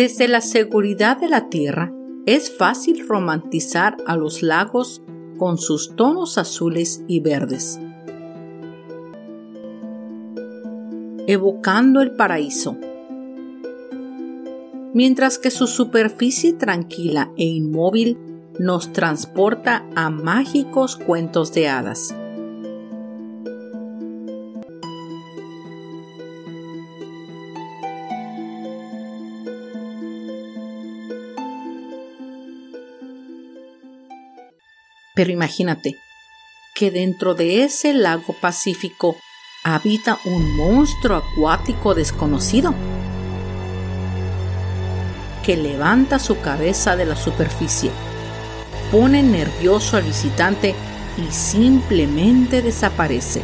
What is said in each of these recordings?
Desde la seguridad de la Tierra, es fácil romantizar a los lagos con sus tonos azules y verdes, evocando el paraíso, mientras que su superficie tranquila e inmóvil nos transporta a mágicos cuentos de hadas. Pero imagínate que dentro de ese lago Pacífico habita un monstruo acuático desconocido que levanta su cabeza de la superficie, pone nervioso al visitante y simplemente desaparece.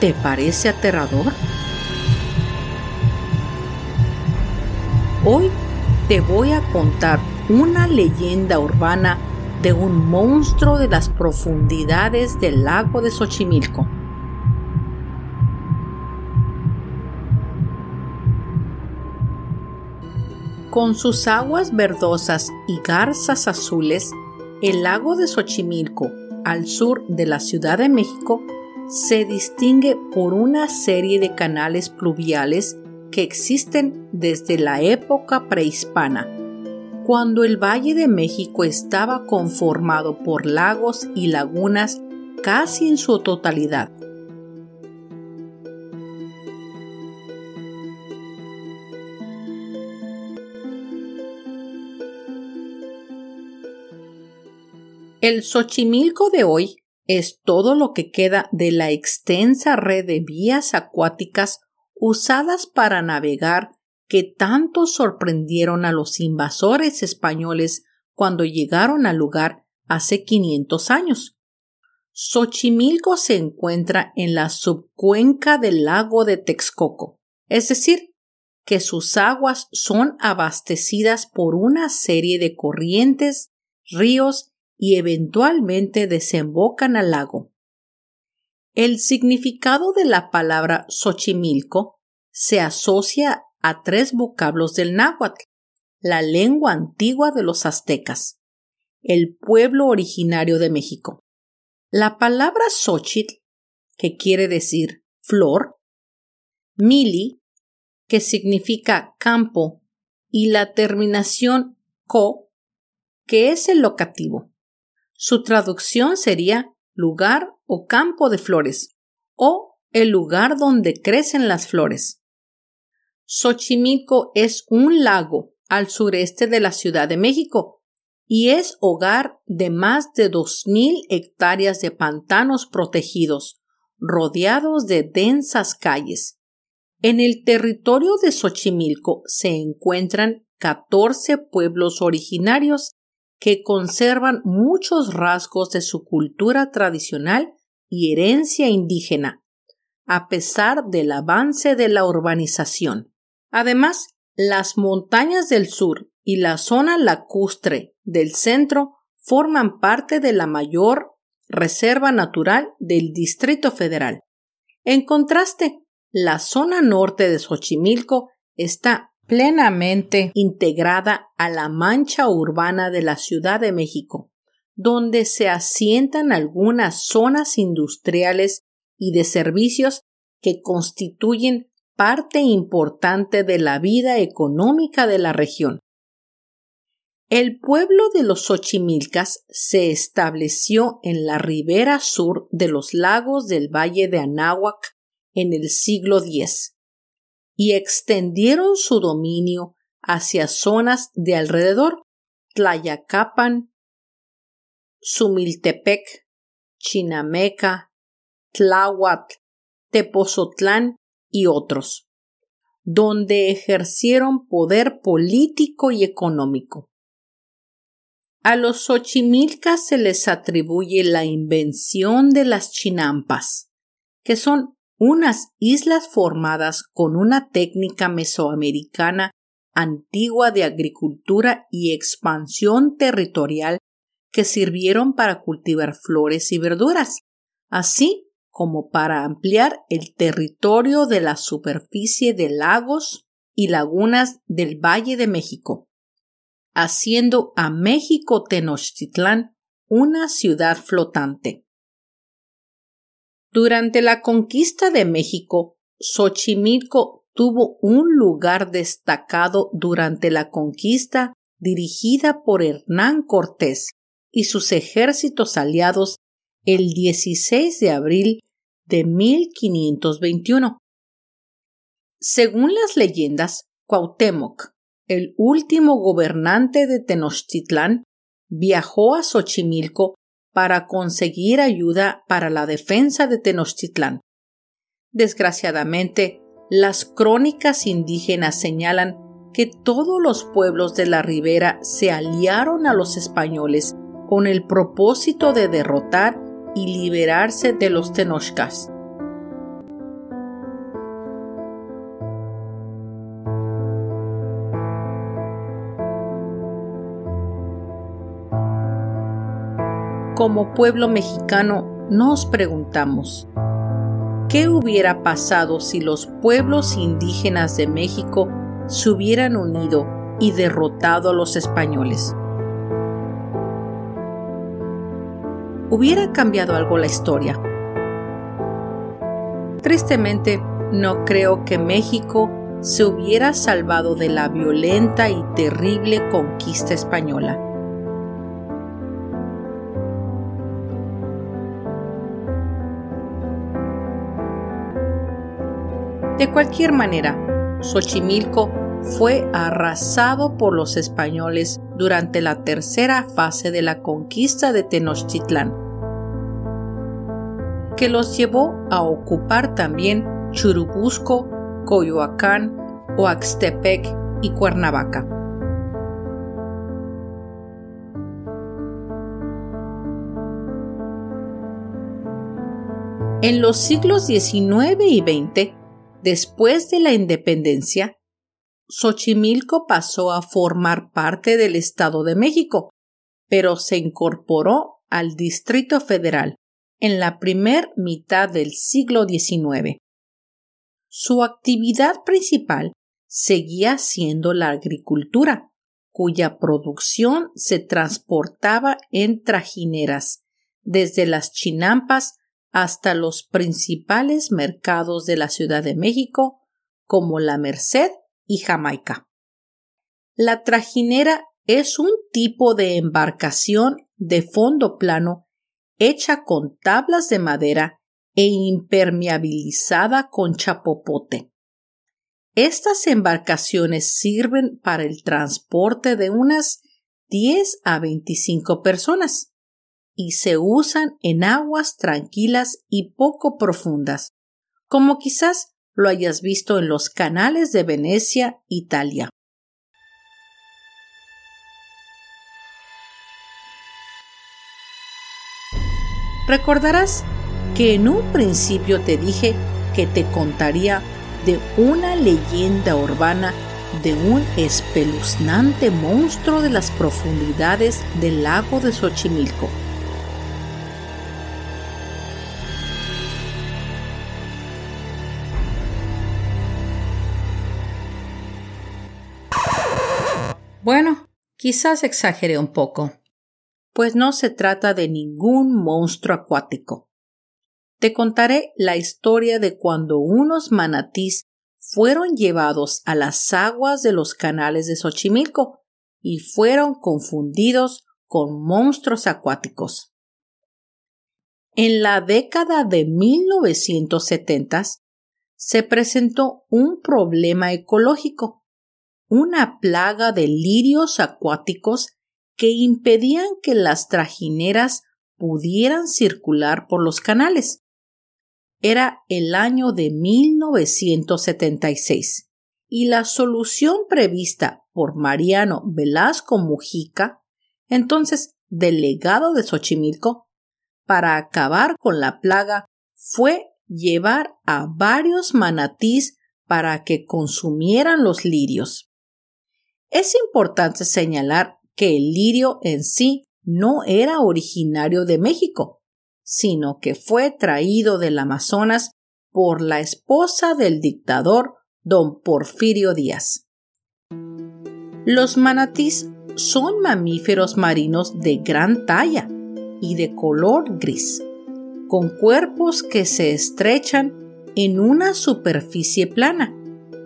¿Te parece aterrador? Hoy te voy a contar una leyenda urbana de un monstruo de las profundidades del lago de Xochimilco. Con sus aguas verdosas y garzas azules, el lago de Xochimilco, al sur de la Ciudad de México, se distingue por una serie de canales pluviales que existen desde la época prehispana cuando el Valle de México estaba conformado por lagos y lagunas casi en su totalidad. El Xochimilco de hoy es todo lo que queda de la extensa red de vías acuáticas usadas para navegar que tanto sorprendieron a los invasores españoles cuando llegaron al lugar hace 500 años. Xochimilco se encuentra en la subcuenca del lago de Texcoco, es decir, que sus aguas son abastecidas por una serie de corrientes, ríos y eventualmente desembocan al lago. El significado de la palabra Xochimilco se asocia a tres vocablos del náhuatl, la lengua antigua de los aztecas, el pueblo originario de México. La palabra Xochitl, que quiere decir flor, mili, que significa campo, y la terminación co, que es el locativo. Su traducción sería lugar o campo de flores, o el lugar donde crecen las flores. Xochimilco es un lago al sureste de la Ciudad de México y es hogar de más de 2.000 hectáreas de pantanos protegidos, rodeados de densas calles. En el territorio de Xochimilco se encuentran 14 pueblos originarios que conservan muchos rasgos de su cultura tradicional y herencia indígena, a pesar del avance de la urbanización. Además, las montañas del sur y la zona lacustre del centro forman parte de la mayor reserva natural del Distrito Federal. En contraste, la zona norte de Xochimilco está plenamente integrada a la mancha urbana de la Ciudad de México, donde se asientan algunas zonas industriales y de servicios que constituyen parte importante de la vida económica de la región. El pueblo de los Xochimilcas se estableció en la ribera sur de los lagos del Valle de Anáhuac en el siglo X y extendieron su dominio hacia zonas de alrededor, Tlayacapan, Sumiltepec, Chinameca, Tláhuatl, Tepozotlán y otros, donde ejercieron poder político y económico. A los Xochimilcas se les atribuye la invención de las chinampas, que son unas islas formadas con una técnica mesoamericana antigua de agricultura y expansión territorial que sirvieron para cultivar flores y verduras, así como para ampliar el territorio de la superficie de lagos y lagunas del Valle de México haciendo a México Tenochtitlán una ciudad flotante. Durante la conquista de México, Xochimilco tuvo un lugar destacado durante la conquista dirigida por Hernán Cortés y sus ejércitos aliados el 16 de abril de 1521. Según las leyendas, Cuauhtémoc, el último gobernante de Tenochtitlán, viajó a Xochimilco para conseguir ayuda para la defensa de Tenochtitlán. Desgraciadamente, las crónicas indígenas señalan que todos los pueblos de la ribera se aliaron a los españoles con el propósito de derrotar y liberarse de los tenochcas. como pueblo mexicano nos preguntamos, ¿qué hubiera pasado si los pueblos indígenas de México se hubieran unido y derrotado a los españoles? ¿Hubiera cambiado algo la historia? Tristemente, no creo que México se hubiera salvado de la violenta y terrible conquista española. De cualquier manera, Xochimilco fue arrasado por los españoles durante la tercera fase de la conquista de Tenochtitlán, que los llevó a ocupar también Churubusco, Coyoacán, Oaxtepec y Cuernavaca. En los siglos XIX y XX, Después de la independencia, Xochimilco pasó a formar parte del Estado de México, pero se incorporó al Distrito Federal en la primer mitad del siglo XIX. Su actividad principal seguía siendo la agricultura, cuya producción se transportaba en trajineras desde las chinampas hasta los principales mercados de la Ciudad de México, como la Merced y Jamaica. La trajinera es un tipo de embarcación de fondo plano hecha con tablas de madera e impermeabilizada con chapopote. Estas embarcaciones sirven para el transporte de unas 10 a 25 personas y se usan en aguas tranquilas y poco profundas, como quizás lo hayas visto en los canales de Venecia, Italia. Recordarás que en un principio te dije que te contaría de una leyenda urbana de un espeluznante monstruo de las profundidades del lago de Xochimilco. Quizás exageré un poco, pues no se trata de ningún monstruo acuático. Te contaré la historia de cuando unos manatís fueron llevados a las aguas de los canales de Xochimilco y fueron confundidos con monstruos acuáticos. En la década de 1970 se presentó un problema ecológico, una plaga de lirios acuáticos que impedían que las trajineras pudieran circular por los canales. Era el año de 1976 y la solución prevista por Mariano Velasco Mujica, entonces delegado de Xochimilco, para acabar con la plaga fue llevar a varios manatís para que consumieran los lirios. Es importante señalar que el lirio en sí no era originario de México, sino que fue traído del Amazonas por la esposa del dictador don Porfirio Díaz. Los manatís son mamíferos marinos de gran talla y de color gris, con cuerpos que se estrechan en una superficie plana,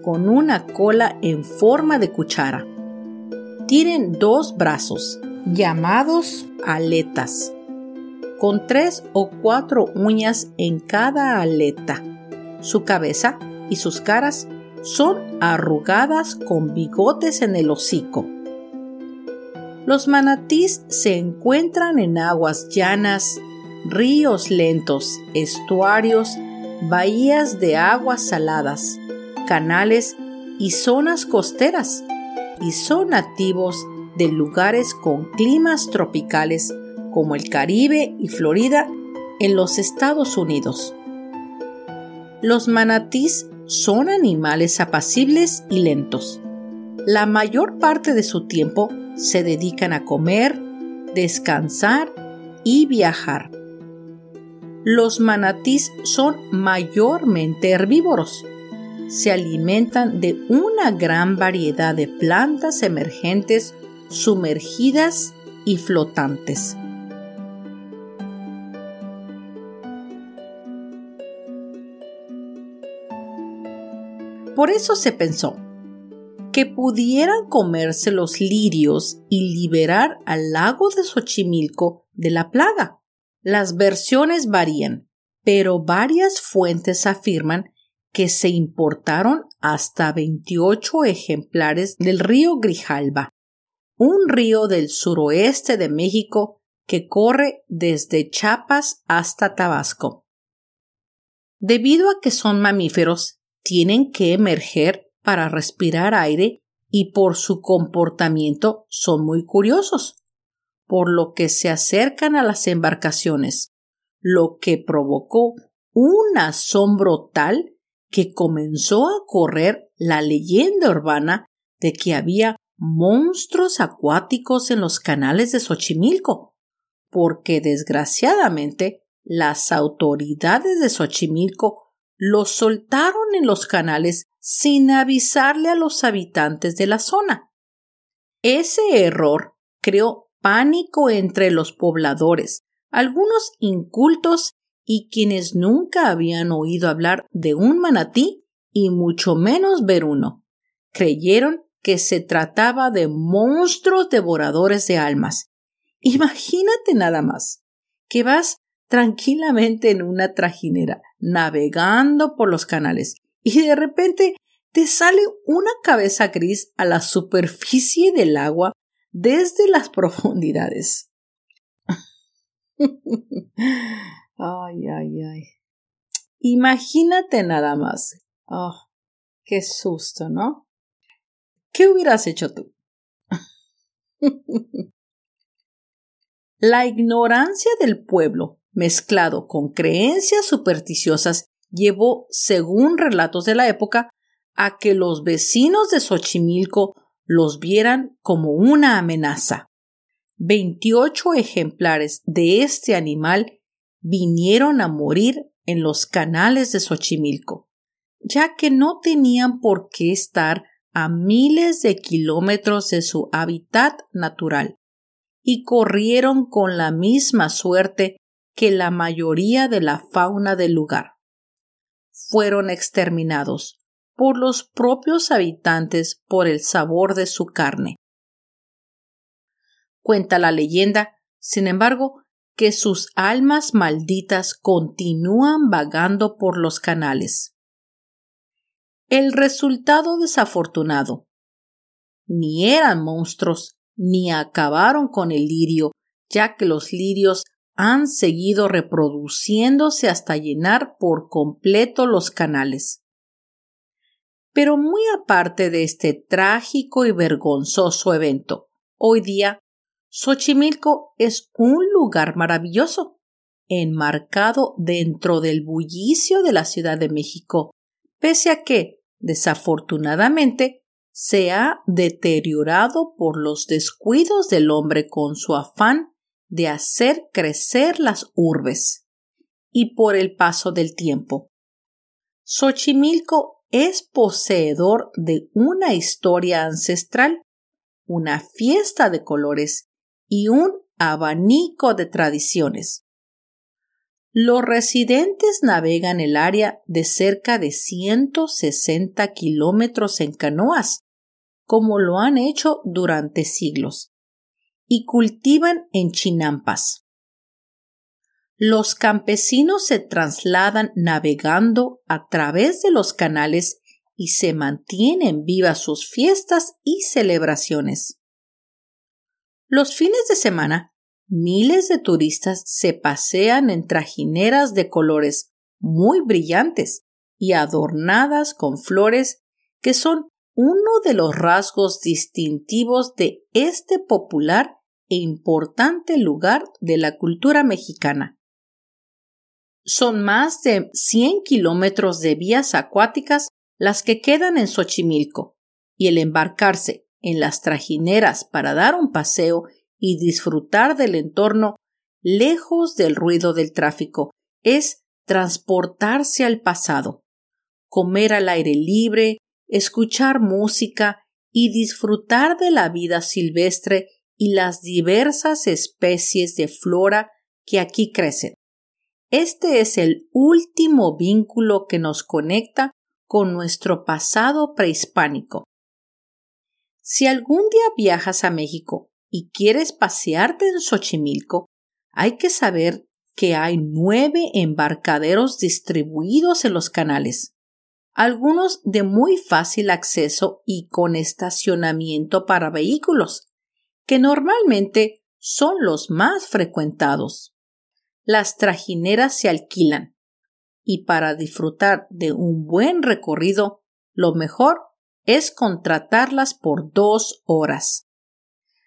con una cola en forma de cuchara. Tienen dos brazos, llamados aletas, con tres o cuatro uñas en cada aleta. Su cabeza y sus caras son arrugadas con bigotes en el hocico. Los manatís se encuentran en aguas llanas, ríos lentos, estuarios, bahías de aguas saladas, canales y zonas costeras, y son nativos de lugares con climas tropicales como el Caribe y Florida en los Estados Unidos. Los manatís son animales apacibles y lentos. La mayor parte de su tiempo se dedican a comer, descansar y viajar. Los manatís son mayormente herbívoros. Se alimentan de una gran variedad de plantas emergentes sumergidas y flotantes. Por eso se pensó que pudieran comerse los lirios y liberar al lago de Xochimilco de la plaga. Las versiones varían, pero varias fuentes afirman que se importaron hasta 28 ejemplares del río Grijalba, un río del suroeste de México que corre desde Chiapas hasta Tabasco. Debido a que son mamíferos, tienen que emerger para respirar aire y por su comportamiento son muy curiosos por lo que se acercan a las embarcaciones, lo que provocó un asombro tal que comenzó a correr la leyenda urbana de que había monstruos acuáticos en los canales de Xochimilco, porque desgraciadamente las autoridades de Xochimilco los soltaron en los canales sin avisarle a los habitantes de la zona. Ese error creó pánico entre los pobladores, algunos incultos y quienes nunca habían oído hablar de un manatí y mucho menos ver uno. Creyeron que se trataba de monstruos devoradores de almas. Imagínate nada más que vas tranquilamente en una trajinera, navegando por los canales, y de repente te sale una cabeza gris a la superficie del agua desde las profundidades. Ay, ay, ay. Imagínate nada más. Oh, qué susto, ¿no? ¿Qué hubieras hecho tú? La ignorancia del pueblo, mezclado con creencias supersticiosas, llevó, según relatos de la época, a que los vecinos de Xochimilco los vieran como una amenaza. Veintiocho ejemplares de este animal vinieron a morir en los canales de Xochimilco, ya que no tenían por qué estar a miles de kilómetros de su hábitat natural, y corrieron con la misma suerte que la mayoría de la fauna del lugar. Fueron exterminados por los propios habitantes por el sabor de su carne. Cuenta la leyenda, sin embargo, que sus almas malditas continúan vagando por los canales. El resultado desafortunado. Ni eran monstruos, ni acabaron con el lirio, ya que los lirios han seguido reproduciéndose hasta llenar por completo los canales. Pero muy aparte de este trágico y vergonzoso evento, hoy día Xochimilco es un lugar maravilloso, enmarcado dentro del bullicio de la Ciudad de México, pese a que, desafortunadamente, se ha deteriorado por los descuidos del hombre con su afán de hacer crecer las urbes y por el paso del tiempo. Xochimilco es poseedor de una historia ancestral, una fiesta de colores y un abanico de tradiciones. Los residentes navegan el área de cerca de 160 kilómetros en canoas, como lo han hecho durante siglos, y cultivan en chinampas. Los campesinos se trasladan navegando a través de los canales y se mantienen vivas sus fiestas y celebraciones. Los fines de semana, miles de turistas se pasean en trajineras de colores muy brillantes y adornadas con flores que son uno de los rasgos distintivos de este popular e importante lugar de la cultura mexicana. Son más de 100 kilómetros de vías acuáticas las que quedan en Xochimilco, y el embarcarse en las trajineras para dar un paseo y disfrutar del entorno lejos del ruido del tráfico es transportarse al pasado, comer al aire libre, escuchar música y disfrutar de la vida silvestre y las diversas especies de flora que aquí crecen. Este es el último vínculo que nos conecta con nuestro pasado prehispánico. Si algún día viajas a México y quieres pasearte en Xochimilco, hay que saber que hay nueve embarcaderos distribuidos en los canales, algunos de muy fácil acceso y con estacionamiento para vehículos, que normalmente son los más frecuentados. Las trajineras se alquilan y para disfrutar de un buen recorrido, lo mejor es contratarlas por dos horas.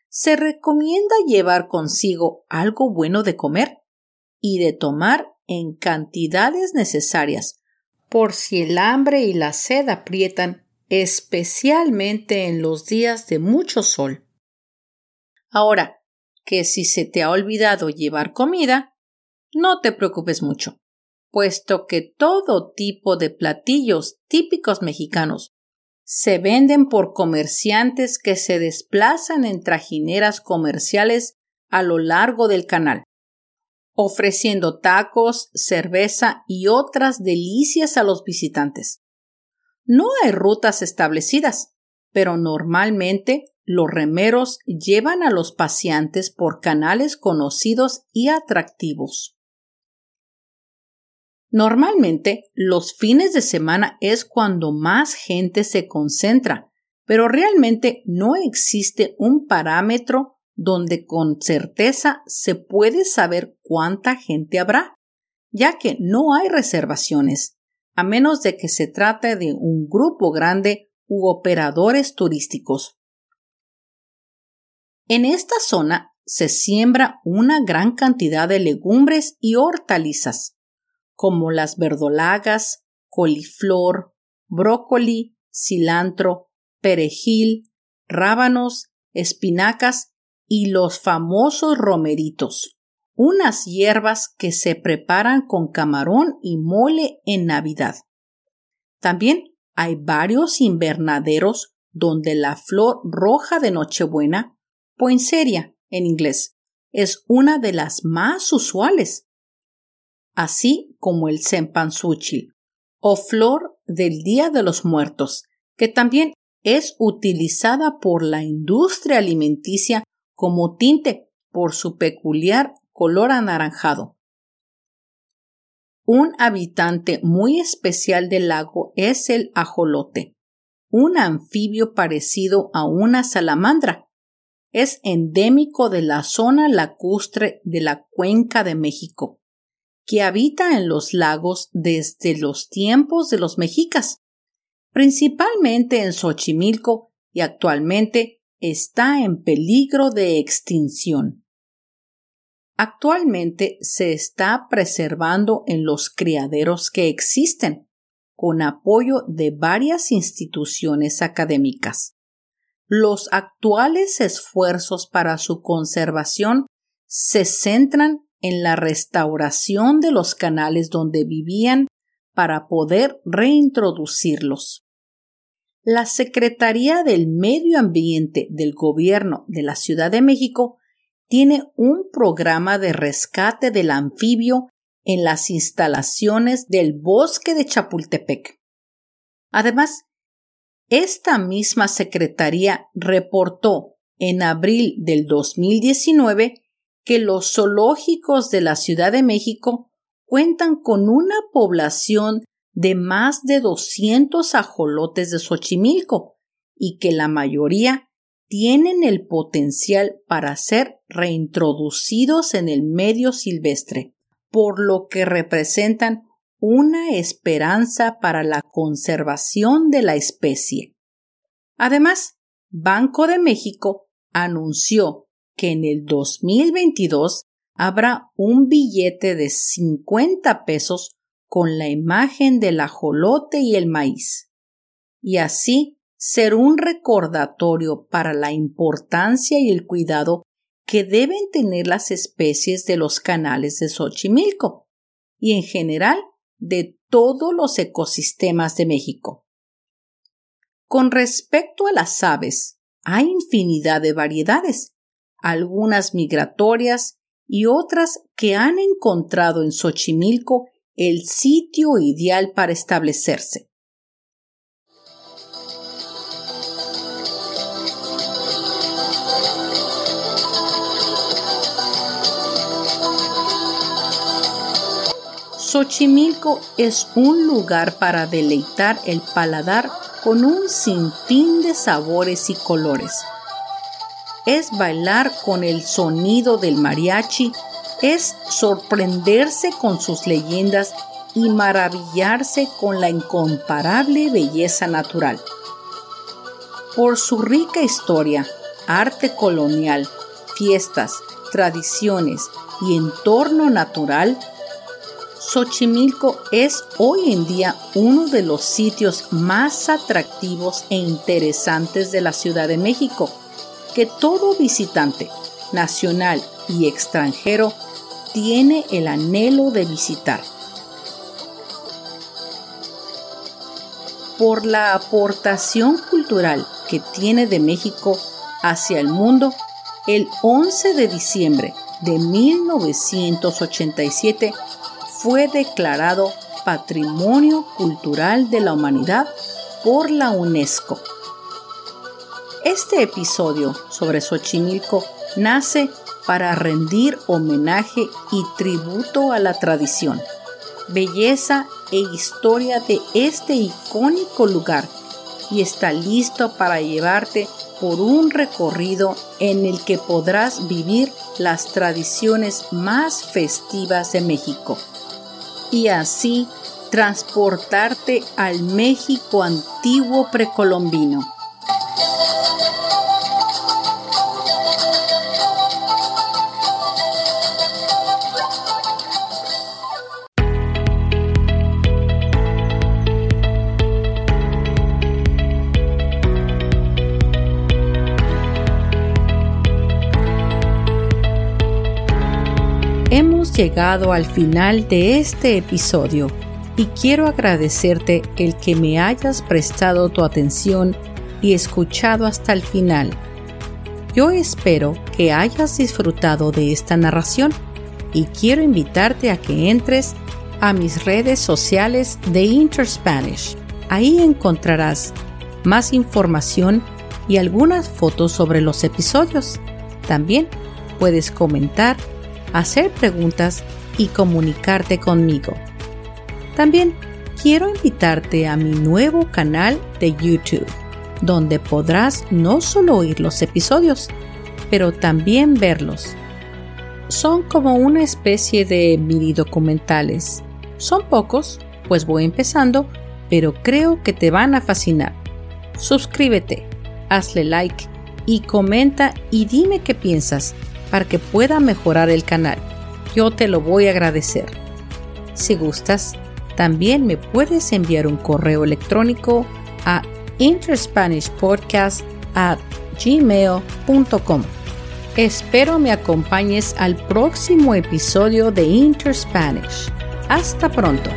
Se recomienda llevar consigo algo bueno de comer y de tomar en cantidades necesarias, por si el hambre y la sed aprietan, especialmente en los días de mucho sol. Ahora, que si se te ha olvidado llevar comida, no te preocupes mucho, puesto que todo tipo de platillos típicos mexicanos se venden por comerciantes que se desplazan en trajineras comerciales a lo largo del canal, ofreciendo tacos, cerveza y otras delicias a los visitantes. No hay rutas establecidas, pero normalmente los remeros llevan a los paseantes por canales conocidos y atractivos. Normalmente, los fines de semana es cuando más gente se concentra, pero realmente no existe un parámetro donde con certeza se puede saber cuánta gente habrá, ya que no hay reservaciones, a menos de que se trate de un grupo grande u operadores turísticos. En esta zona se siembra una gran cantidad de legumbres y hortalizas, como las verdolagas, coliflor, brócoli, cilantro, perejil, rábanos, espinacas y los famosos romeritos, unas hierbas que se preparan con camarón y mole en Navidad. También hay varios invernaderos donde la flor roja de Nochebuena, poinsettia en inglés, es una de las más usuales así como el cempasúchil, o flor del Día de los Muertos, que también es utilizada por la industria alimenticia como tinte por su peculiar color anaranjado. Un habitante muy especial del lago es el ajolote, un anfibio parecido a una salamandra. Es endémico de la zona lacustre de la cuenca de México, que habita en los lagos desde los tiempos de los mexicas, principalmente en Xochimilco y actualmente está en peligro de extinción. Actualmente se está preservando en los criaderos que existen, con apoyo de varias instituciones académicas. Los actuales esfuerzos para su conservación se centran en la restauración de los canales donde vivían para poder reintroducirlos. La Secretaría del Medio Ambiente del Gobierno de la Ciudad de México tiene un programa de rescate del anfibio en las instalaciones del bosque de Chapultepec. Además, esta misma Secretaría reportó en abril del 2019 que los zoológicos de la Ciudad de México cuentan con una población de más de 200 ajolotes de Xochimilco y que la mayoría tienen el potencial para ser reintroducidos en el medio silvestre, por lo que representan una esperanza para la conservación de la especie. Además, Banco de México anunció que en el 2022 habrá un billete de 50 pesos con la imagen del ajolote y el maíz, y así ser un recordatorio para la importancia y el cuidado que deben tener las especies de los canales de Xochimilco y en general de todos los ecosistemas de México. Con respecto a las aves, hay infinidad de variedades, algunas migratorias y otras que han encontrado en Xochimilco el sitio ideal para establecerse. Xochimilco es un lugar para deleitar el paladar con un sinfín de sabores y colores es bailar con el sonido del mariachi, es sorprenderse con sus leyendas y maravillarse con la incomparable belleza natural. Por su rica historia, arte colonial, fiestas, tradiciones y entorno natural, Xochimilco es hoy en día uno de los sitios más atractivos e interesantes de la Ciudad de México que todo visitante, nacional y extranjero, tiene el anhelo de visitar. Por la aportación cultural que tiene de México hacia el mundo, el 11 de diciembre de 1987 fue declarado Patrimonio Cultural de la Humanidad por la UNESCO. Este episodio sobre Xochimilco nace para rendir homenaje y tributo a la tradición, belleza e historia de este icónico lugar y está listo para llevarte por un recorrido en el que podrás vivir las tradiciones más festivas de México y así transportarte al México antiguo precolombino. Llegado al final de este episodio y quiero agradecerte el que me hayas prestado tu atención y escuchado hasta el final. Yo espero que hayas disfrutado de esta narración y quiero invitarte a que entres a mis redes sociales de Interspanish. Ahí encontrarás más información y algunas fotos sobre los episodios. También puedes comentar, hacer preguntas y comunicarte conmigo. También quiero invitarte a mi nuevo canal de YouTube, donde podrás no solo oír los episodios, pero también verlos. Son como una especie de mini documentales. Son pocos, pues voy empezando, pero creo que te van a fascinar. Suscríbete, hazle like y comenta y dime qué piensas para que pueda mejorar el canal. Yo te lo voy a agradecer. Si gustas, también me puedes enviar un correo electrónico a interspanishpodcast@gmail.com. Espero me acompañes al próximo episodio de Interspanish. Hasta pronto.